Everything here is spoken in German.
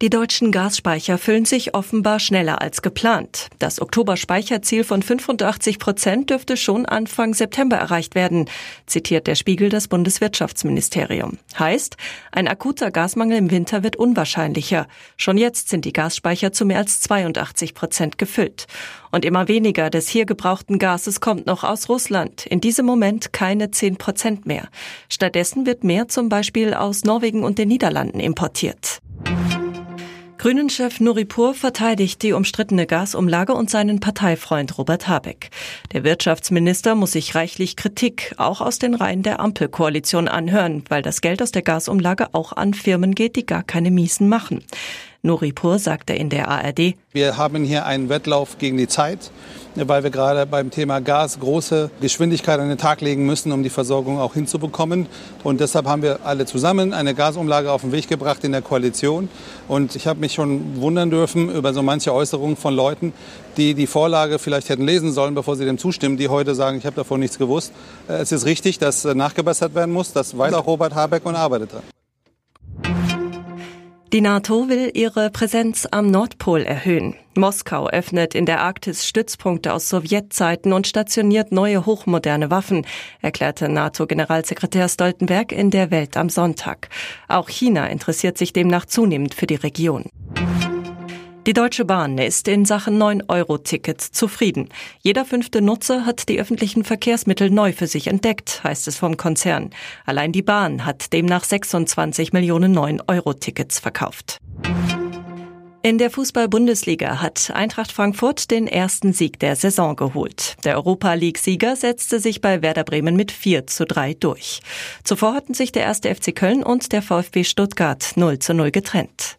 Die deutschen Gasspeicher füllen sich offenbar schneller als geplant. Das Oktober-Speicherziel von 85 Prozent dürfte schon Anfang September erreicht werden, zitiert der Spiegel das Bundeswirtschaftsministerium. Heißt, ein akuter Gasmangel im Winter wird unwahrscheinlicher. Schon jetzt sind die Gasspeicher zu mehr als 82 Prozent gefüllt. Und immer weniger des hier gebrauchten Gases kommt noch aus Russland. In diesem Moment keine 10 Prozent mehr. Stattdessen wird mehr zum Beispiel aus Norwegen und den Niederlanden importiert. Grünen-Chef Nuripur verteidigt die umstrittene Gasumlage und seinen Parteifreund Robert Habeck. Der Wirtschaftsminister muss sich reichlich Kritik auch aus den Reihen der Ampelkoalition anhören, weil das Geld aus der Gasumlage auch an Firmen geht, die gar keine Miesen machen. Nuripur sagte in der ARD. Wir haben hier einen Wettlauf gegen die Zeit, weil wir gerade beim Thema Gas große Geschwindigkeit an den Tag legen müssen, um die Versorgung auch hinzubekommen. Und deshalb haben wir alle zusammen eine Gasumlage auf den Weg gebracht in der Koalition. Und ich habe mich schon wundern dürfen über so manche Äußerungen von Leuten, die die Vorlage vielleicht hätten lesen sollen, bevor sie dem zustimmen, die heute sagen, ich habe davon nichts gewusst. Es ist richtig, dass nachgebessert werden muss. Das weiß auch Robert Habeck und arbeitet daran. Die NATO will ihre Präsenz am Nordpol erhöhen. Moskau öffnet in der Arktis Stützpunkte aus Sowjetzeiten und stationiert neue hochmoderne Waffen, erklärte NATO-Generalsekretär Stoltenberg in der Welt am Sonntag. Auch China interessiert sich demnach zunehmend für die Region. Die Deutsche Bahn ist in Sachen 9-Euro-Ticket zufrieden. Jeder fünfte Nutzer hat die öffentlichen Verkehrsmittel neu für sich entdeckt, heißt es vom Konzern. Allein die Bahn hat demnach 26 Millionen 9-Euro-Tickets verkauft. In der Fußball-Bundesliga hat Eintracht Frankfurt den ersten Sieg der Saison geholt. Der Europa League-Sieger setzte sich bei Werder Bremen mit 4 zu 3 durch. Zuvor hatten sich der erste FC Köln und der VfB Stuttgart 0 zu 0 getrennt.